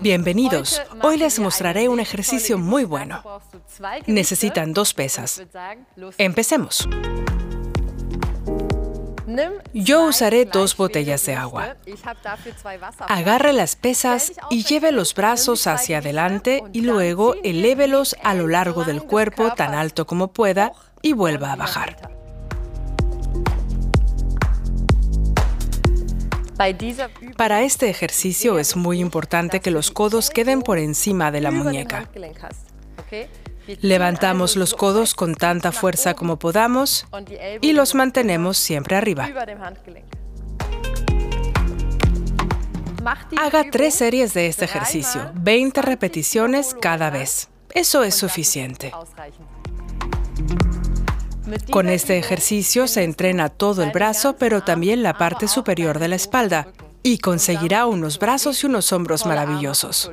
Bienvenidos. Hoy les mostraré un ejercicio muy bueno. Necesitan dos pesas. Empecemos. Yo usaré dos botellas de agua. Agarre las pesas y lleve los brazos hacia adelante y luego elévelos a lo largo del cuerpo tan alto como pueda y vuelva a bajar. Para este ejercicio es muy importante que los codos queden por encima de la muñeca. Levantamos los codos con tanta fuerza como podamos y los mantenemos siempre arriba. Haga tres series de este ejercicio, 20 repeticiones cada vez. Eso es suficiente. Con este ejercicio se entrena todo el brazo, pero también la parte superior de la espalda, y conseguirá unos brazos y unos hombros maravillosos.